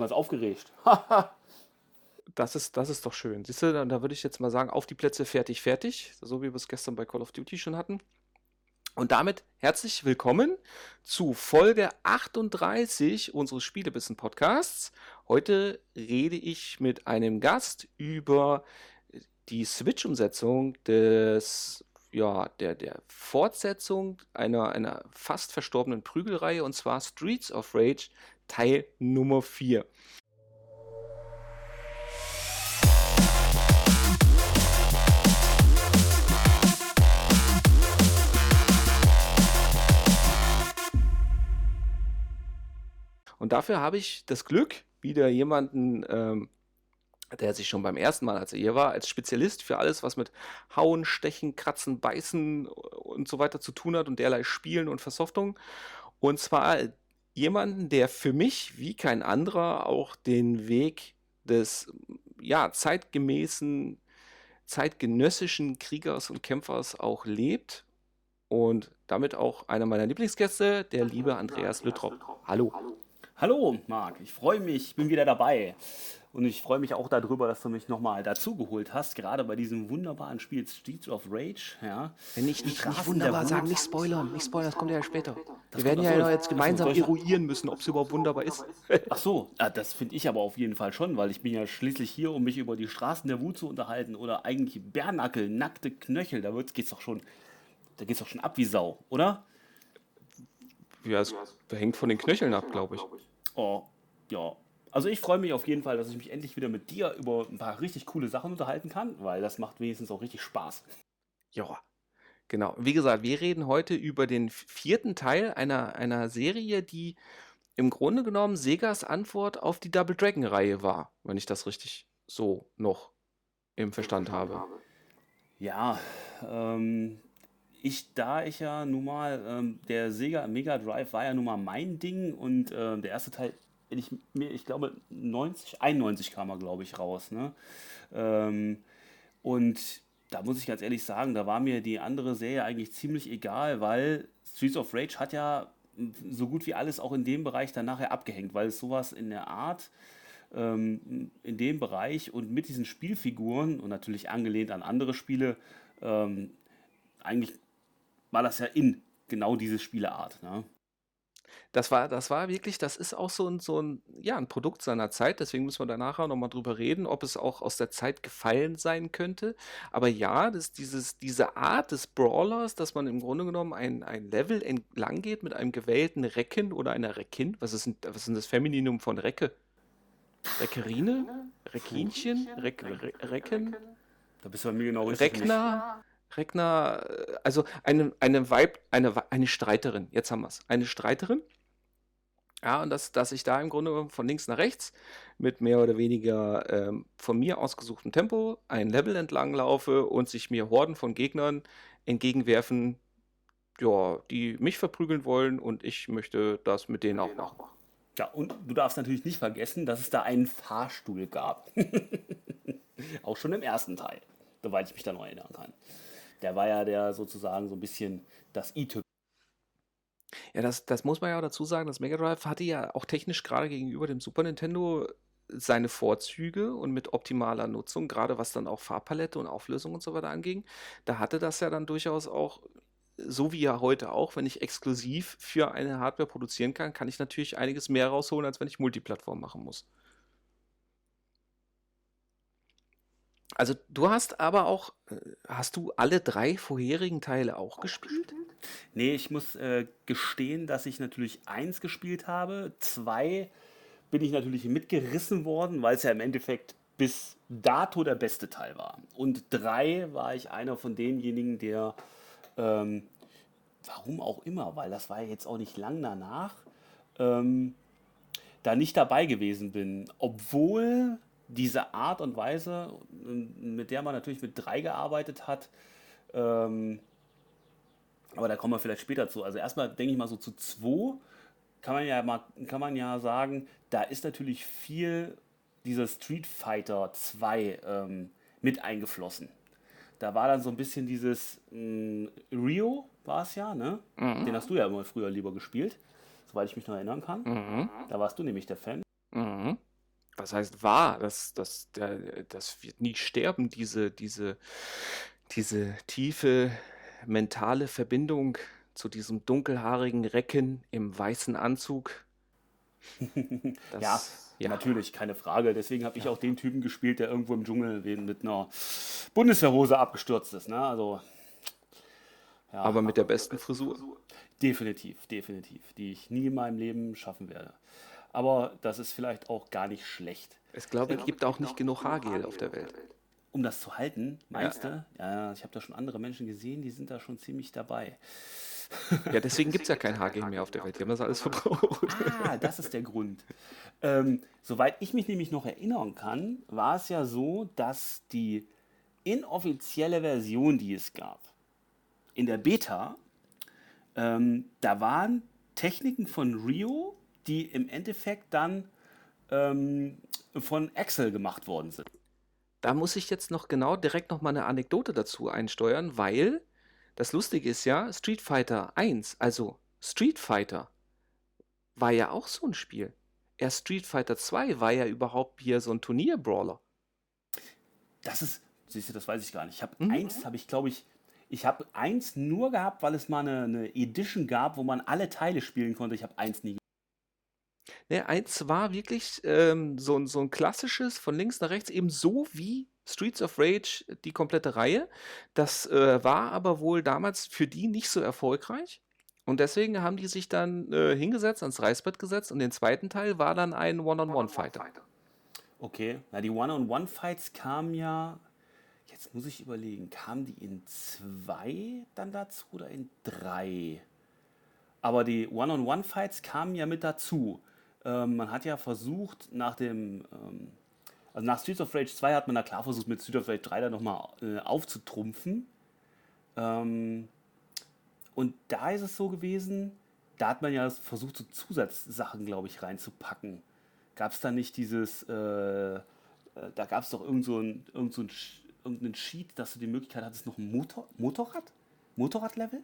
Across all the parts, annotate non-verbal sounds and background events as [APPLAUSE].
ganz aufgeregt. [LAUGHS] Das ist, das ist doch schön. Siehst du, da, da würde ich jetzt mal sagen, auf die Plätze, fertig, fertig. So wie wir es gestern bei Call of Duty schon hatten. Und damit herzlich willkommen zu Folge 38 unseres Spielebissen Podcasts. Heute rede ich mit einem Gast über die Switch-Umsetzung des, ja, der, der Fortsetzung einer, einer fast verstorbenen Prügelreihe und zwar Streets of Rage Teil Nummer 4. Und dafür habe ich das Glück, wieder jemanden, ähm, der sich schon beim ersten Mal, als er hier war, als Spezialist für alles, was mit Hauen, Stechen, Kratzen, Beißen und so weiter zu tun hat und derlei Spielen und Versoftung. Und zwar jemanden, der für mich wie kein anderer auch den Weg des ja, zeitgemäßen, zeitgenössischen Kriegers und Kämpfers auch lebt. Und damit auch einer meiner Lieblingsgäste, der liebe Andreas Lüttrop. Hallo. Hallo, Marc. Ich freue mich, ich bin wieder dabei. Und ich freue mich auch darüber, dass du mich nochmal dazugeholt hast, gerade bei diesem wunderbaren Spiel Streets of Rage. Ja. Wenn nicht, nicht, nicht wunderbar sagen, nicht spoilern, nicht spoilern, das kommt ja später. Das Wir werden ja so, jetzt gemeinsam eruieren müssen, ob es überhaupt wunderbar ist. [LAUGHS] Ach so, das finde ich aber auf jeden Fall schon, weil ich bin ja schließlich hier, um mich über die Straßen der Wut zu unterhalten oder eigentlich Bärnackel, nackte Knöchel, da wird's, geht's doch schon, da geht's doch schon ab wie Sau, oder? Ja, es hängt von den Knöcheln ab, glaube ich. Oh, ja. Also ich freue mich auf jeden Fall, dass ich mich endlich wieder mit dir über ein paar richtig coole Sachen unterhalten kann, weil das macht wenigstens auch richtig Spaß. Ja, genau. Wie gesagt, wir reden heute über den vierten Teil einer, einer Serie, die im Grunde genommen Segas Antwort auf die Double Dragon-Reihe war, wenn ich das richtig so noch im Verstand habe. Ja, ähm, ich, da ich ja nun mal, ähm, der Sega Mega Drive war ja nun mal mein Ding und ähm, der erste Teil, ich mir, ich glaube 90, 91 kam er, glaube ich, raus, ne? Ähm, und da muss ich ganz ehrlich sagen, da war mir die andere Serie eigentlich ziemlich egal, weil Streets of Rage hat ja so gut wie alles auch in dem Bereich dann nachher abgehängt, weil es sowas in der Art ähm, in dem Bereich und mit diesen Spielfiguren und natürlich angelehnt an andere Spiele, ähm, eigentlich war das ja in genau diese Spieleart. Ne? Das war, das war wirklich, das ist auch so ein, so ein, ja, ein Produkt seiner Zeit, deswegen müssen wir da nachher nochmal drüber reden, ob es auch aus der Zeit gefallen sein könnte. Aber ja, das, dieses, diese Art des Brawlers, dass man im Grunde genommen ein, ein Level entlang geht mit einem gewählten Recken oder einer Reckin. Was ist, denn- was ist denn das Femininum von Recke? Reckerine? Reckinchen? Reck, Re, Recken? Da bist du bei mir genau richtig. Reckner? Reckner, äh, also eine, eine Weib, eine, eine Streiterin, jetzt haben wir es. Eine Streiterin. Ja, und dass, dass ich da im Grunde von links nach rechts mit mehr oder weniger ähm, von mir ausgesuchtem Tempo ein Level entlang laufe und sich mir Horden von Gegnern entgegenwerfen, ja, die mich verprügeln wollen und ich möchte das mit denen auch machen. Ja, und du darfst natürlich nicht vergessen, dass es da einen Fahrstuhl gab. [LAUGHS] Auch schon im ersten Teil, soweit ich mich da noch erinnern kann. Der war ja der sozusagen so ein bisschen das i-Typ. Ja, das, das muss man ja auch dazu sagen, das Mega Drive hatte ja auch technisch gerade gegenüber dem Super Nintendo seine Vorzüge und mit optimaler Nutzung, gerade was dann auch Farbpalette und Auflösung und so weiter anging, da hatte das ja dann durchaus auch, so wie ja heute auch, wenn ich exklusiv für eine Hardware produzieren kann, kann ich natürlich einiges mehr rausholen, als wenn ich Multiplattform machen muss. Also du hast aber auch, äh, hast du alle drei vorherigen Teile auch gespielt? Nee, ich muss äh, gestehen, dass ich natürlich eins gespielt habe. Zwei bin ich natürlich mitgerissen worden, weil es ja im Endeffekt bis dato der beste Teil war. Und drei war ich einer von denjenigen, der, ähm, warum auch immer, weil das war ja jetzt auch nicht lang danach, ähm, da nicht dabei gewesen bin. Obwohl diese Art und Weise, mit der man natürlich mit drei gearbeitet hat, ähm, aber da kommen wir vielleicht später zu. Also erstmal denke ich mal so zu 2 kann man ja mal, kann man ja sagen, da ist natürlich viel dieser Street Fighter 2 ähm, mit eingeflossen. Da war dann so ein bisschen dieses mh, Rio war es ja, ne? Den hast du ja immer früher lieber gespielt, soweit ich mich noch erinnern kann. Mhm. Da warst du nämlich der Fan. Mhm. Was heißt wahr, das, das, der, das wird nie sterben, diese, diese, diese tiefe mentale Verbindung zu diesem dunkelhaarigen Recken im weißen Anzug. [LAUGHS] Das, ja, ja, natürlich, keine Frage. Deswegen habe ich ja. auch den Typen gespielt, der irgendwo im Dschungel mit einer Bundeswehrhose abgestürzt ist. Ne? Also, ja, aber mit der besten Frisur? Definitiv, definitiv. Die ich nie in meinem Leben schaffen werde. Aber das ist vielleicht auch gar nicht schlecht. Ich glaube, es gibt auch nicht genug Haargel auf der Welt. Um das zu halten, meinst ja. du? Ja, ich habe da schon andere Menschen gesehen, die sind da schon ziemlich dabei. Ja, deswegen gibt es ja kein HG mehr auf der Welt. Die haben das alles verbraucht. Ah, das ist der Grund. Ähm, soweit ich mich nämlich noch erinnern kann, war es ja so, dass die inoffizielle Version, die es gab, in der Beta, ähm, da waren Techniken von Rio, die im Endeffekt dann ähm, von Excel gemacht worden sind. Da muss ich jetzt noch genau direkt noch mal eine Anekdote dazu einsteuern, weil das Lustige ist ja, Street Fighter 1, also Street Fighter, war ja auch so ein Spiel. Erst Street Fighter 2 war ja überhaupt hier so ein Turnier-Brawler. Das ist, siehst du, das weiß ich gar nicht. Ich habe mhm. eins, habe ich glaube ich, ich habe eins nur gehabt, weil es mal eine, eine, Edition gab, wo man alle Teile spielen konnte. Ich habe eins nie. Ne, eins war wirklich ähm, so, so ein klassisches von links nach rechts, eben so wie Streets of Rage die komplette Reihe. Das äh, war aber wohl damals für die nicht so erfolgreich. Und deswegen haben die sich dann äh, hingesetzt, ans Reißbrett gesetzt und den zweiten Teil war dann ein One-on-One-Fighter. Okay, na die One-on-One-Fights kamen ja, jetzt muss ich überlegen, kamen die in zwei dann dazu oder in drei? Aber die One-on-One-Fights kamen ja mit dazu. Ähm, man hat ja versucht, nach dem ähm, also nach Streets of Rage 2 hat man da klar versucht, mit Streets of Rage 3 da nochmal äh, aufzutrumpfen. Ähm, und da ist es so gewesen, da hat man ja versucht, so Zusatzsachen, glaube ich, reinzupacken. Gab es da nicht dieses, äh, äh, da gab es doch irgend so irgend so ein, irgendeinen Sheet, dass du die Möglichkeit hattest, noch ein Motor, Motorrad? Motorradlevel?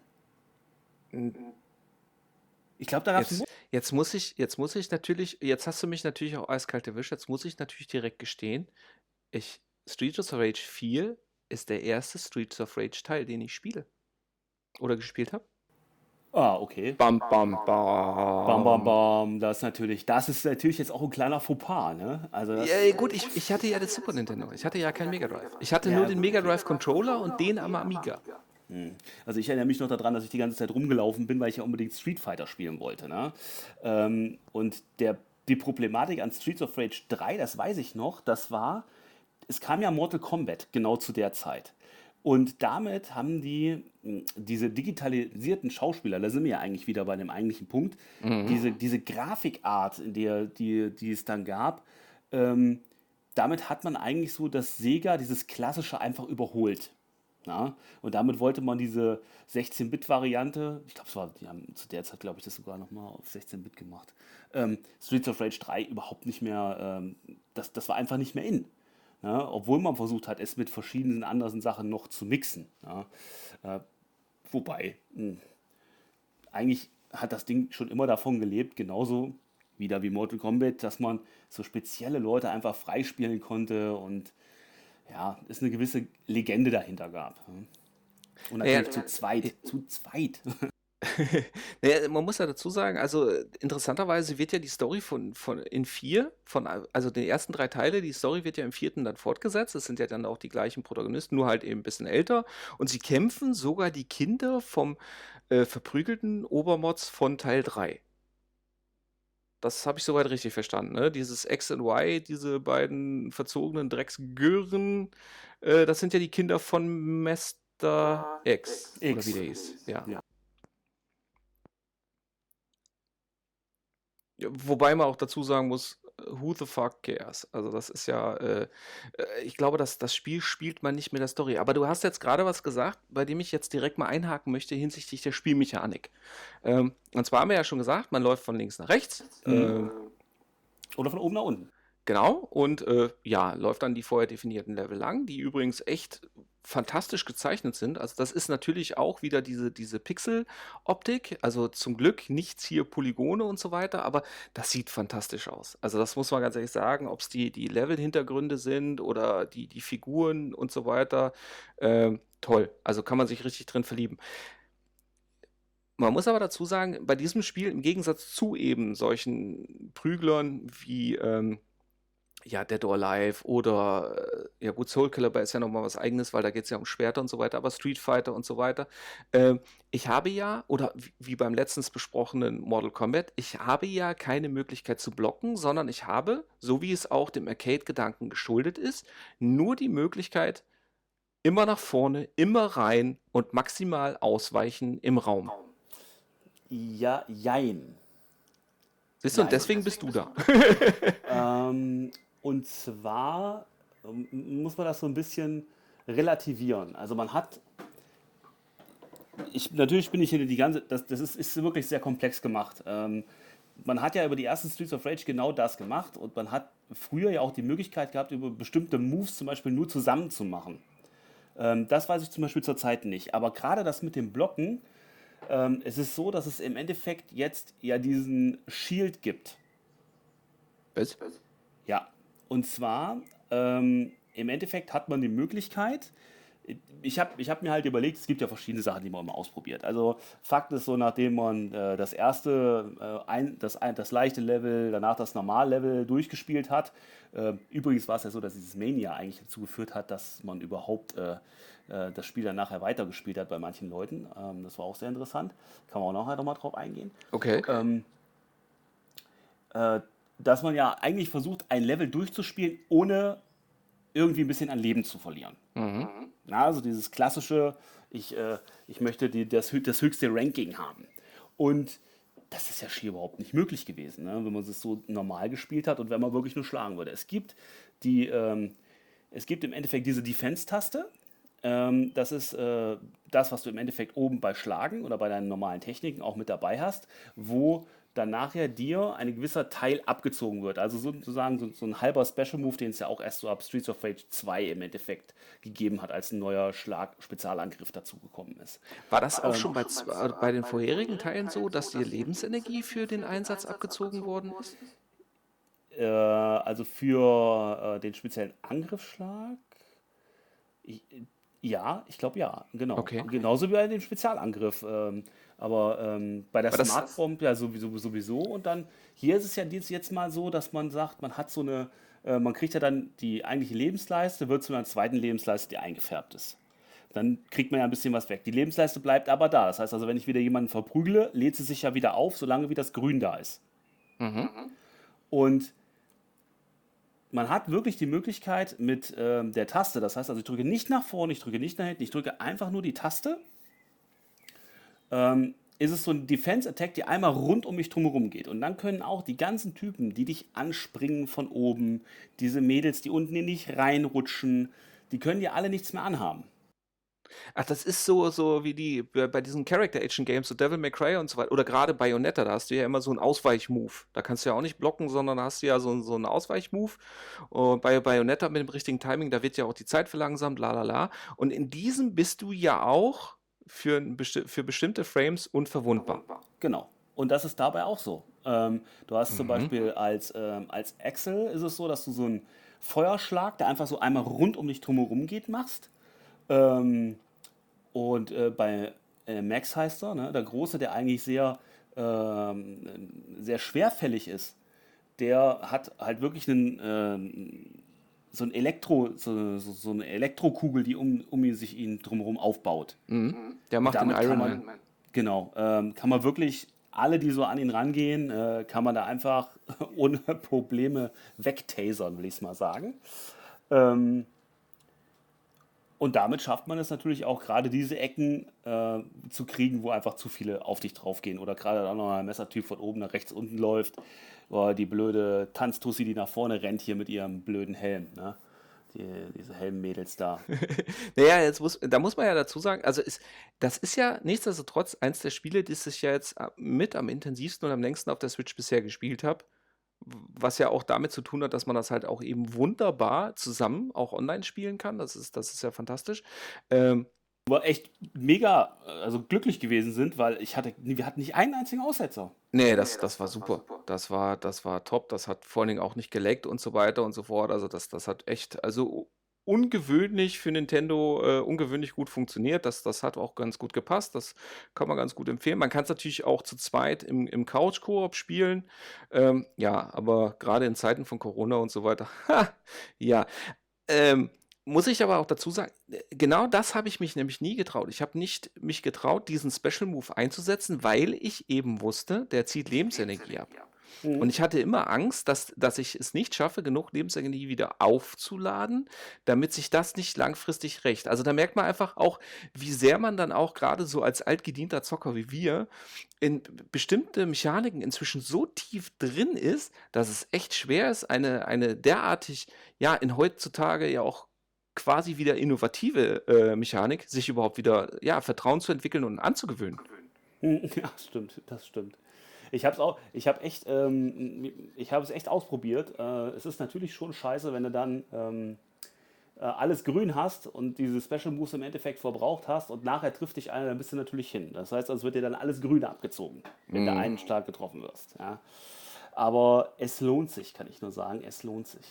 Ich glaube, da gab es Jetzt muss ich, jetzt muss ich natürlich, jetzt hast du mich natürlich auch eiskalt erwischt, jetzt muss ich natürlich direkt gestehen, ich, Streets of Rage 4 ist der erste Streets of Rage Teil, den ich spiele. Oder gespielt habe. Ah, okay. Bam, bam, bam. Bam, bam, bam. Das ist natürlich, das ist natürlich jetzt auch ein kleiner Fauxpas, ne? Also ja, gut, ich, ich hatte ja das Super Nintendo. Ich hatte ja keinen Mega Drive. Ich hatte ja, nur den Mega Drive Controller und den am Amiga. Hm. Also ich erinnere mich noch daran, dass ich die ganze Zeit rumgelaufen bin, weil ich ja unbedingt Street Fighter spielen wollte. Ne? Ähm, und der, die Problematik an Streets of Rage 3, das weiß ich noch, das war, es kam ja Mortal Kombat genau zu der Zeit. Und damit haben die hm, diese digitalisierten Schauspieler, da sind wir ja eigentlich wieder bei dem eigentlichen Punkt, mhm. diese, diese Grafikart, in der, die, die es dann gab, ähm, damit hat man eigentlich so das Sega, dieses klassische, einfach überholt. Ja? Und damit wollte man diese 16-Bit-Variante, ich glaube, es war, die haben zu der Zeit, glaube ich, das sogar nochmal auf 16-Bit gemacht, ähm, Streets of Rage 3 überhaupt nicht mehr, ähm, das, das war einfach nicht mehr in. Ja? Obwohl man versucht hat, es mit verschiedenen anderen Sachen noch zu mixen. Äh, wobei, mh, hm, eigentlich hat das Ding schon immer davon gelebt, genauso wieder wie Mortal Kombat, dass man so spezielle Leute einfach freispielen konnte und ja, es eine gewisse Legende dahinter gab. Und natürlich ja, zu zweit, zu zweit. [LAUGHS] [LAUGHS] naja, man muss ja dazu sagen, also interessanterweise wird ja die Story von, von in vier, von, also den ersten drei Teile, die Story wird ja im vierten dann fortgesetzt. Es sind ja dann auch die gleichen Protagonisten, nur halt eben ein bisschen älter. Und sie kämpfen sogar die Kinder vom äh, verprügelten Obermods von Teil 3. Das habe ich soweit richtig verstanden. Ne? Dieses X und Y, diese beiden verzogenen Drecksgirren, äh, das sind ja die Kinder von Master X, X. Oder wie der hieß. Ja. ja. Wobei man auch dazu sagen muss, who the fuck cares? Also das ist ja, äh, äh, ich glaube, dass das Spiel spielt man nicht mit der Story. Aber du hast jetzt gerade was gesagt, bei dem ich jetzt direkt mal einhaken möchte hinsichtlich der Spielmechanik. Ähm, und zwar haben wir ja schon gesagt, man läuft von links nach rechts. Mhm. Ähm, Oder von oben nach unten. Genau, und äh, ja, läuft dann die vorher definierten Level lang, die übrigens echt fantastisch gezeichnet sind. Also das ist natürlich auch wieder diese, diese Pixel-Optik. Also zum Glück nichts hier Polygone und so weiter, aber das sieht fantastisch aus. Also das muss man ganz ehrlich sagen, ob es die, die Level-Hintergründe sind oder die, die Figuren und so weiter. Äh, toll. Also kann man sich richtig drin verlieben. Man muss aber dazu sagen, bei diesem Spiel im Gegensatz zu eben solchen Prüglern wie ähm, ja, Dead or Alive oder, äh, ja gut, Soul Calibur ist ja nochmal was eigenes, weil da geht es ja um Schwerter und so weiter, aber Street Fighter und so weiter. Ähm, ich habe ja, oder wie beim letztens besprochenen Mortal Kombat, ich habe ja keine Möglichkeit zu blocken, sondern ich habe, so wie es auch dem Arcade-Gedanken geschuldet ist, nur die Möglichkeit, immer nach vorne, immer rein und maximal ausweichen im Raum. Ja, jein. Siehst du, und deswegen bist du da. [LAUGHS] Ähm, und zwar ähm, muss man das so ein bisschen relativieren. Also man hat, ich, natürlich bin ich hier die ganze, das, das ist, ist wirklich sehr komplex gemacht. Ähm, man hat ja über die ersten Streets of Rage genau das gemacht und man hat früher ja auch die Möglichkeit gehabt, über bestimmte Moves zum Beispiel nur zusammen zu machen. Ähm, das weiß ich zum Beispiel zurzeit nicht. Aber gerade das mit dem Blocken, ähm, es ist so, dass es im Endeffekt jetzt ja diesen Shield gibt. Was? Ja, und zwar, ähm, im Endeffekt hat man die Möglichkeit, ich habe ich hab mir halt überlegt, es gibt ja verschiedene Sachen, die man immer ausprobiert. Also Fakt ist so, nachdem man äh, das erste, äh, ein, das, ein, das leichte Level, danach das Normallevel durchgespielt hat. Äh, übrigens war es ja so, dass dieses Mania eigentlich dazu geführt hat, dass man überhaupt äh, äh, das Spiel dann nachher weitergespielt hat bei manchen Leuten. Ähm, das war auch sehr interessant. Kann man auch nachher nochmal drauf eingehen. Okay. Ähm, äh, dass man ja eigentlich versucht, ein Level durchzuspielen, ohne irgendwie ein bisschen an Leben zu verlieren. Mhm. Na, also dieses klassische, ich, äh, ich möchte die, das, das höchste Ranking haben. Und das ist ja schier überhaupt nicht möglich gewesen, ne? wenn man es so normal gespielt hat und wenn man wirklich nur schlagen würde. Es gibt, die, ähm, es gibt im Endeffekt diese Defense-Taste. Ähm, das ist äh, das, was du im Endeffekt oben bei Schlagen oder bei deinen normalen Techniken auch mit dabei hast, wo dann nachher dir ein gewisser Teil abgezogen wird. Also sozusagen so, so ein halber Special Move, den es ja auch erst so ab Streets of Rage 2 im Endeffekt gegeben hat, als ein neuer Schlag-Spezialangriff dazugekommen ist. War das auch ähm, schon bei, bei den vorherigen Teilen so, dass dir Lebensenergie für den Einsatz abgezogen worden ist? Äh, also für äh, den speziellen Angriffsschlag? Ich, ja, ich glaube ja, genau. Okay. Genauso wie bei dem Spezialangriff. Ähm, aber ähm, bei der Smartphone ja sowieso, sowieso. Und dann hier ist es ja jetzt mal so, dass man sagt, man hat so eine, äh, man kriegt ja dann die eigentliche Lebensleiste, wird zu einer zweiten Lebensleiste, die eingefärbt ist. Dann kriegt man ja ein bisschen was weg. Die Lebensleiste bleibt aber da. Das heißt also, wenn ich wieder jemanden verprügle, lädt sie sich ja wieder auf, solange wie das Grün da ist. Mhm. Und man hat wirklich die Möglichkeit mit ähm, der Taste, das heißt also, ich drücke nicht nach vorne, ich drücke nicht nach hinten, ich drücke einfach nur die Taste ähm, ist es so ein Defense-Attack, die einmal rund um mich drumherum geht. Und dann können auch die ganzen Typen, die dich anspringen von oben, diese Mädels, die unten in dich reinrutschen, die können dir alle nichts mehr anhaben. Ach, das ist so, so wie die bei diesen Character-Action-Games, so Devil May Cry und so weiter, oder gerade Bayonetta, da hast du ja immer so einen Ausweich-Move. Da kannst du ja auch nicht blocken, sondern da hast du ja so, so einen Ausweich-Move. Und bei Bayonetta mit dem richtigen Timing, da wird ja auch die Zeit verlangsamt, la la la. Und in diesem bist du ja auch für, besti für bestimmte Frames unverwundbar. Genau. Und das ist dabei auch so. Ähm, du hast zum mhm. Beispiel als, ähm, als Excel ist es so, dass du so einen Feuerschlag, der einfach so einmal rund um dich drumherum geht, machst. Ähm, und äh, bei äh, Max heißt er, ne, der Große, der eigentlich sehr, ähm, sehr schwerfällig ist, der hat halt wirklich einen, äh, so ein Elektro, so, so, so, eine Elektrokugel, die um, um sich ihn drumherum aufbaut. Mhm. Der macht den Iron Man. Man. Genau. Ähm, kann man wirklich alle, die so an ihn rangehen, äh, kann man da einfach [LAUGHS] ohne Probleme wegtasern, will ich es mal sagen. Ähm, und damit schafft man es natürlich auch, gerade diese Ecken äh, zu kriegen, wo einfach zu viele auf dich draufgehen. Oder gerade dann noch ein Messertyp von oben nach rechts unten läuft oh, die blöde Tanztussi, die nach vorne rennt hier mit ihrem blöden Helm. Ne? Die, diese Helmmädels da. [LAUGHS] naja, jetzt muss, da muss man ja dazu sagen, also ist, das ist ja nichtsdestotrotz eins der Spiele, die ich ja jetzt äh, mit am intensivsten und am längsten auf der Switch bisher gespielt habe. was ja auch damit zu tun hat, dass man das halt auch eben wunderbar zusammen auch online spielen kann. Das ist, das ist ja fantastisch. Ähm, wir echt mega, also glücklich gewesen sind, weil ich hatte, wir hatten nicht einen einzigen Aussetzer. Nee, das, das war super. Das war, das war top. Das hat vor allen Dingen auch nicht geleckt und so weiter und so fort. Also das, das hat echt, also ungewöhnlich für Nintendo, äh, ungewöhnlich gut funktioniert. Das, das hat auch ganz gut gepasst. Das kann man ganz gut empfehlen. Man kann es natürlich auch zu zweit im, im Couch-Koop spielen. Ähm, ja, aber gerade in Zeiten von Corona und so weiter. [LAUGHS] Ja. Ähm, muss ich aber auch dazu sagen, äh, genau das habe ich mich nämlich nie getraut. Ich habe nicht mich getraut, diesen Special Move einzusetzen, weil ich eben wusste, der zieht Lebensenergie ab. Mhm. Und ich hatte immer Angst, dass, dass ich es nicht schaffe, genug Lebensenergie wieder aufzuladen, damit sich das nicht langfristig rächt. Also da merkt man einfach auch, wie sehr man dann auch gerade so als altgedienter Zocker wie wir in bestimmte Mechaniken inzwischen so tief drin ist, dass es echt schwer ist, eine, eine derartig, ja, in heutzutage ja auch quasi wieder innovative äh, Mechanik, sich überhaupt wieder ja, Vertrauen zu entwickeln und anzugewöhnen. [LAUGHS] Ja, stimmt, das stimmt. Ich habe es auch, ich habe echt, ähm, ich habe es echt ausprobiert. Äh, es ist natürlich schon scheiße, wenn du dann ähm, äh, alles grün hast und diese Special Moves im Endeffekt verbraucht hast und nachher trifft dich einer, dann bist du natürlich hin. Das heißt, es wird dir dann alles grün abgezogen, wenn mm. du mhm. einen stark getroffen wirst. Ja. Aber es lohnt sich, kann ich nur sagen, es lohnt sich.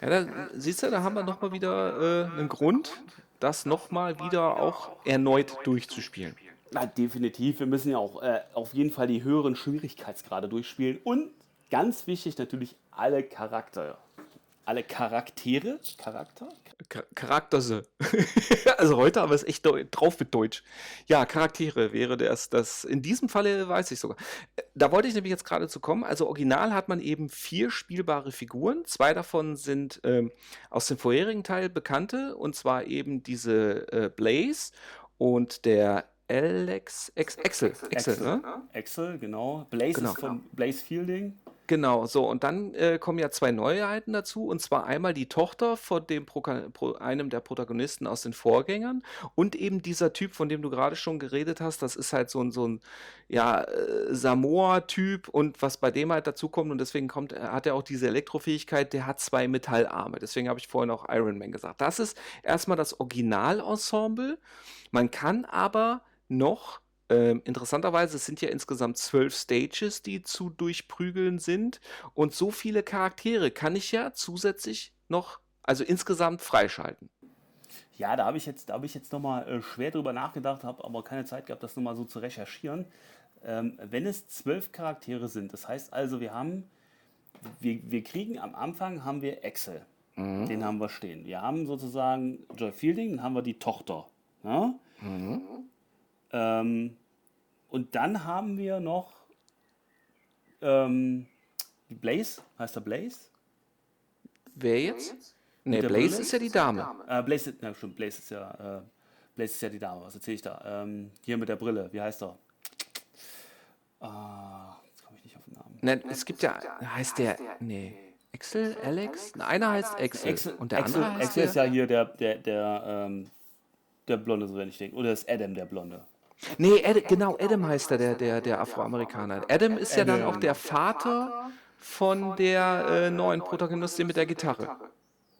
Ja, da, siehst du, da haben wir nochmal wieder äh, einen Grund, das nochmal wieder auch erneut durchzuspielen. Na, definitiv. Wir müssen ja auch äh, auf jeden Fall die höheren Schwierigkeitsgrade durchspielen. Und ganz wichtig natürlich alle Charakter. Alle Charaktere. Charakter? Charakterse. [LAUGHS] also heute haben wir es echt drauf mit Deutsch. Ja, Charaktere wäre das, das. In diesem Falle weiß ich sogar. Da wollte ich nämlich jetzt gerade zu kommen. Also original hat man eben vier spielbare Figuren. Zwei davon sind ähm, aus dem vorherigen Teil bekannte. Und zwar eben diese äh, Blaze und der Alex, Ex, Excel, Excel, Excel, ne? Excel, genau. Blaze genau. ist von Blaze Fielding. Genau, so und dann äh, kommen ja zwei Neuheiten dazu und zwar einmal die Tochter von dem Pro Pro einem der Protagonisten aus den Vorgängern und eben dieser Typ, von dem du gerade schon geredet hast, das ist halt so ein so ein ja äh, Samoa-Typ und was bei dem halt dazu kommt und deswegen kommt hat er auch diese Elektrofähigkeit, der hat zwei Metallarme. Deswegen habe ich vorhin auch Iron Man gesagt. Das ist erstmal das Originalensemble. Man kann aber noch ähm, interessanterweise, es sind ja insgesamt zwölf Stages, die zu durchprügeln sind. Und so viele Charaktere kann ich ja zusätzlich noch, also insgesamt freischalten. Ja, da habe ich jetzt, da ich jetzt nochmal äh, schwer drüber nachgedacht, habe aber keine Zeit gehabt, das nochmal so zu recherchieren. Ähm, wenn es zwölf Charaktere sind, das heißt also, wir haben, wir, wir kriegen am Anfang haben wir Excel, mhm. den haben wir stehen. Wir haben sozusagen Joy Fielding, dann haben wir die Tochter. Ja? Mhm. Ähm, und dann haben wir noch ähm, Blaze, heißt er Blaze? Wer jetzt? Ne, Blaze Brille? ist ja die Dame. Äh, Blaze, na, stimmt, Blaze ist ja, äh, Blaze ist ja die Dame. Was erzähle ich da? Ähm, hier mit der Brille, wie heißt er? Ah, jetzt komme ich nicht auf den Namen. Ne, es gibt ja, heißt der, nee. Axel, Alex? Einer heißt Axel. Axel und der Axel, andere heißt Axel ist ja hier der, der, der, ähm, der Blonde, so wenn ich denke. Oder ist Adam der Blonde? Nee, Ad, genau, Adam heißt er, der, der, der Afroamerikaner. Adam ist ja dann auch der Vater von der äh, neuen Protagonistin mit der Gitarre.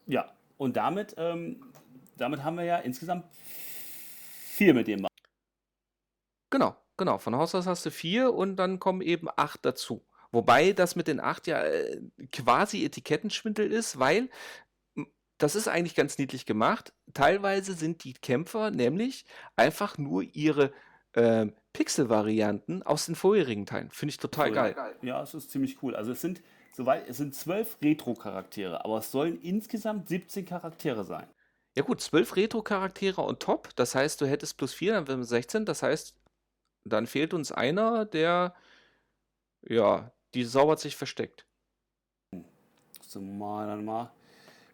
Ja, und damit, ähm, damit haben wir ja insgesamt vier mit dem. Genau, genau. Von Haus aus hast du vier und dann kommen eben acht dazu. Wobei das mit den acht ja äh, quasi Etikettenschwindel ist, weil das ist eigentlich ganz niedlich gemacht. Teilweise sind die Kämpfer nämlich einfach nur ihre äh, Pixel-Varianten aus den vorherigen Teilen. Finde ich total geil. geil. Ja, es ist ziemlich cool. Also es sind soweit, es sind zwölf Retro-Charaktere, aber es sollen insgesamt 17 Charaktere sein. Ja gut, zwölf Retro-Charaktere on top. Das heißt, du hättest plus vier, dann wären wir 16. Das heißt, dann fehlt uns einer, der ja, die sauber sich versteckt. So mal dann mal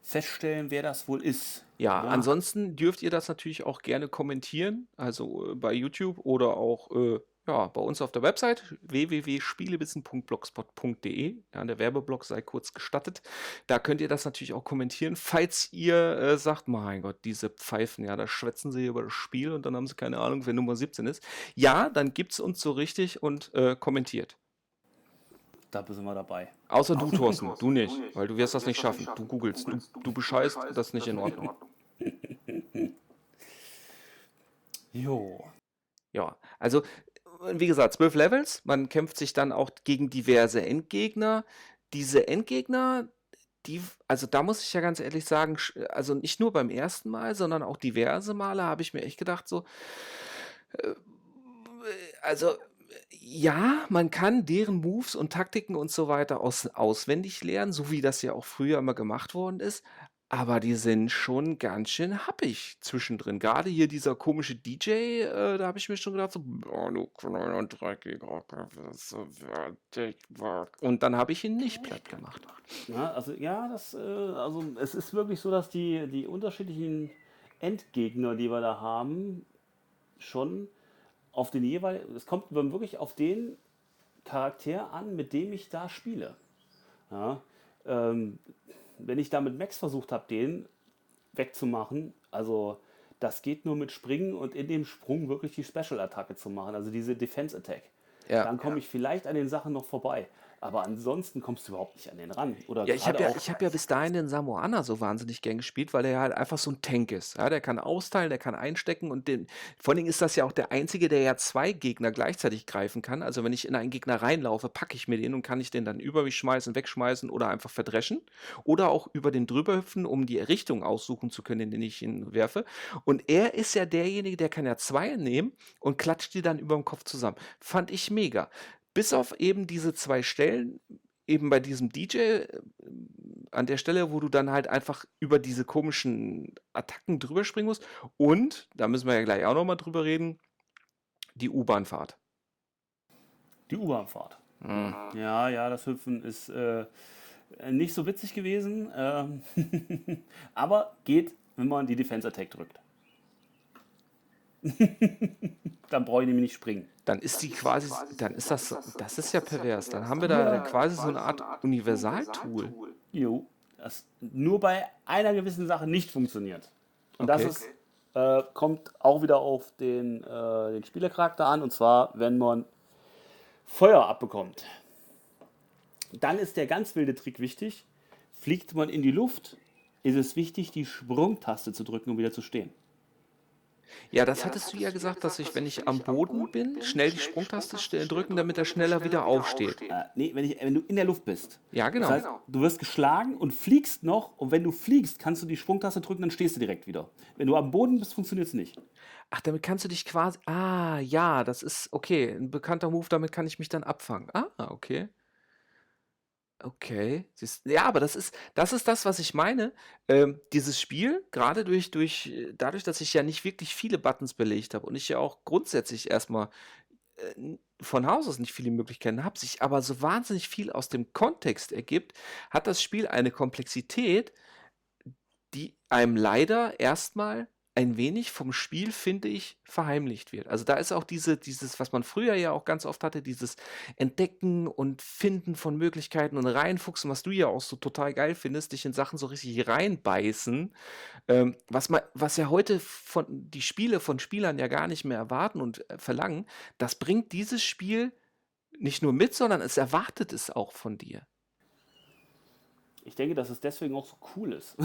feststellen, wer das wohl ist. Ja, ja, ansonsten dürft ihr das natürlich auch gerne kommentieren, also äh, bei YouTube oder auch äh, ja, bei uns auf der Website www.spielewissen.blogspot.de. Ja, der Werbeblock sei kurz gestattet. Da könnt ihr das natürlich auch kommentieren, falls ihr äh, sagt, mein Gott, diese Pfeifen, ja, da schwätzen sie über das Spiel und dann haben sie keine Ahnung, wer Nummer 17 ist. Ja, dann gibt es uns so richtig und äh, kommentiert. Da sind wir dabei. Außer du, Thorsten, du nicht, weil du wirst das nicht schaffen. Du googelst, du, du bescheißt, das ist nicht in Ordnung. [LAUGHS] Jo. Ja, also wie gesagt, zwölf Levels. Man kämpft sich dann auch gegen diverse Endgegner. Diese Endgegner, die, also da muss ich ja ganz ehrlich sagen, also nicht nur beim ersten Mal, sondern auch diverse Male habe ich mir echt gedacht, so, äh, also ja, man kann deren Moves und Taktiken und so weiter aus, auswendig lernen, so wie das ja auch früher immer gemacht worden ist. Aber die sind schon ganz schön happig zwischendrin. Gerade hier dieser komische DJ, äh, da habe ich mir schon gedacht, so, oh, du kleiner dreckiger, und dann habe ich ihn nicht platt gemacht. Ja, also ja, das, äh, also es ist wirklich so, dass die, die unterschiedlichen Endgegner, die wir da haben, schon auf den jeweiligen, es kommt wirklich auf den Charakter an, mit dem ich da spiele. Ja, ähm, wenn ich da mit Max versucht habe, den wegzumachen, also das geht nur mit Springen und in dem Sprung wirklich die Special-Attacke zu machen, also diese Defense-Attack. Ja, dann komme ja. ich vielleicht an den Sachen noch vorbei. Aber ansonsten kommst du überhaupt nicht an den ran. Oder ja, ich habe ja, hab ja bis dahin den Samoana so wahnsinnig gern gespielt, weil er halt einfach so ein Tank ist. Ja, der kann austeilen, der kann einstecken und den, vor allen Dingen ist das ja auch der einzige, der ja zwei Gegner gleichzeitig greifen kann. Also wenn ich in einen Gegner reinlaufe, packe ich mir den und kann ich den dann über mich schmeißen, wegschmeißen oder einfach verdreschen. Oder auch über den drüber hüpfen, um die Richtung aussuchen zu können, in den ich ihn werfe. Und er ist ja derjenige, der kann ja zwei nehmen und klatscht die dann über dem Kopf zusammen. Fand ich mega. Bis auf eben diese zwei Stellen, eben bei diesem DJ, äh, an der Stelle, wo du dann halt einfach über diese komischen Attacken drüber springen musst. Und, da müssen wir ja gleich auch nochmal drüber reden, die U-Bahnfahrt. Die U-Bahnfahrt. Mhm. Ja, ja, das Hüpfen ist äh, nicht so witzig gewesen. Ähm [LAUGHS] aber geht, wenn man die Defense Attack drückt. [LAUGHS] dann brauche ich nämlich nicht springen. Dann ist die quasi, dann ist das, das ist ja pervers. Dann haben wir da quasi so eine Art Universaltool. Jo, das nur bei einer gewissen Sache nicht funktioniert. Und okay. das ist, äh, kommt auch wieder auf den, äh, den Spielercharakter an. Und zwar, wenn man Feuer abbekommt. Dann ist der ganz wilde Trick wichtig. Fliegt man in die Luft, ist es wichtig, die Sprungtaste zu drücken, um wieder zu stehen. Ja, das hattest du ja gesagt, dass ich, wenn ich am Boden bin, schnell die Sprungtaste drücken, damit er schneller wieder aufsteht. Äh, nee, wenn, ich, wenn, du in der Luft bist. Ja, genau. Das heißt, du wirst geschlagen und fliegst noch und wenn du fliegst, kannst du die Sprungtaste drücken, dann stehst du direkt wieder. Wenn du am Boden bist, funktioniert es nicht. Ach, damit kannst du dich quasi. Ah, ja, das ist okay. Ein bekannter Move, damit kann ich mich dann abfangen. Ah, okay. Okay. Siehst ja, aber das ist das ist das, was ich meine. Ähm, dieses Spiel, gerade durch durch dadurch, dass ich ja nicht wirklich viele Buttons belegt habe und ich ja auch grundsätzlich erstmal äh, von Haus aus nicht viele Möglichkeiten habe, sich aber so wahnsinnig viel aus dem Kontext ergibt, hat das Spiel eine Komplexität, die einem leider erstmal ein wenig vom Spiel, finde ich, verheimlicht wird. Also da ist auch diese, dieses, was man früher ja auch ganz oft hatte, dieses Entdecken und Finden von Möglichkeiten und reinfuchsen, was du ja auch so total geil findest, dich in Sachen so richtig reinbeißen, ähm, was man, was ja heute von die Spiele von Spielern ja gar nicht mehr erwarten und äh, verlangen, das bringt dieses Spiel nicht nur mit, sondern es erwartet es auch von dir. Ich denke, dass es deswegen auch so cool ist.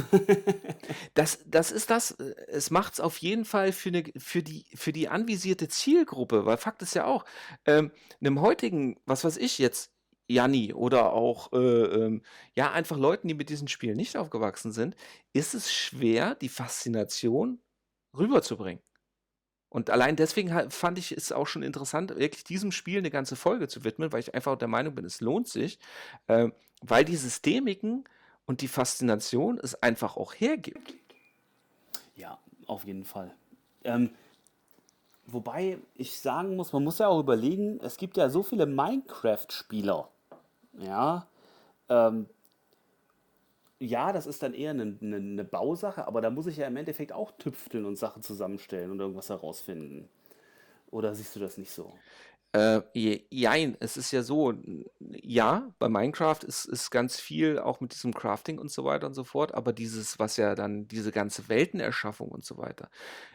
[LAUGHS] das, das ist das. Es macht es auf jeden Fall für, eine, für, die, für die anvisierte Zielgruppe, weil Fakt ist ja auch, ähm, einem heutigen, was weiß ich jetzt, Janni oder auch äh, ähm, ja einfach Leuten, die mit diesen Spielen nicht aufgewachsen sind, ist es schwer, die Faszination rüberzubringen. Und allein deswegen fand ich es auch schon interessant, wirklich diesem Spiel eine ganze Folge zu widmen, weil ich einfach der Meinung bin, es lohnt sich, äh, weil die Systemiken und die Faszination es einfach auch hergibt. Ja, auf jeden Fall. Ähm, wobei ich sagen muss, man muss ja auch überlegen, es gibt ja so viele Minecraft-Spieler. Ja, ähm, ja, das ist dann eher eine, eine, eine, Bausache, aber da muss ich ja im Endeffekt auch tüfteln und Sachen zusammenstellen und irgendwas herausfinden. Oder siehst du das nicht so? Äh, jein, es ist ja so, ja, bei Minecraft ist, ist ganz viel auch mit diesem Crafting und so weiter und so fort, aber dieses, was ja dann, diese ganze Weltenerschaffung und so weiter,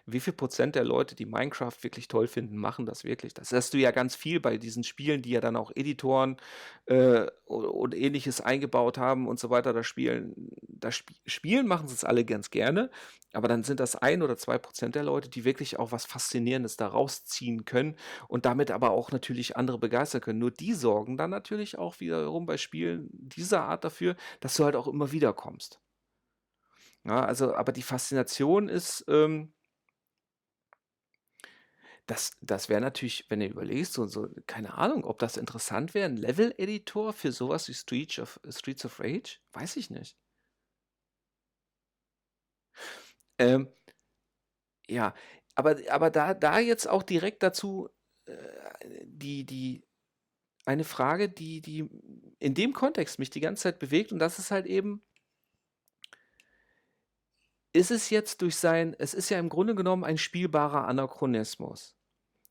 wie viel Prozent der Leute, die Minecraft wirklich toll finden, machen das wirklich? Das hast du ja ganz viel bei diesen Spielen, die ja dann auch Editoren äh, und ähnliches eingebaut haben und so weiter, das Spielen, das Sp Spielen machen sie es alle ganz gerne, aber dann sind das ein oder zwei Prozent der Leute, die wirklich auch was Faszinierendes da rausziehen können und damit aber auch natürlich andere begeistern können. Nur die sorgen dann natürlich auch wiederum bei Spielen dieser Art dafür, dass du halt auch immer wieder kommst. Ja, also, aber die Faszination ist, ähm, das das wäre natürlich, wenn ihr überlegst, so so keine Ahnung, ob das interessant wäre, 'n Level-Editor für sowas wie Streets of Streets of Rage? Weiß ich nicht. Ähm, ja, aber aber da da jetzt auch direkt dazu, äh, die die eine Frage, die die in dem Kontext mich die ganze Zeit bewegt und das ist halt eben ist es jetzt durch sein es ist ja im Grunde genommen ein spielbarer Anachronismus.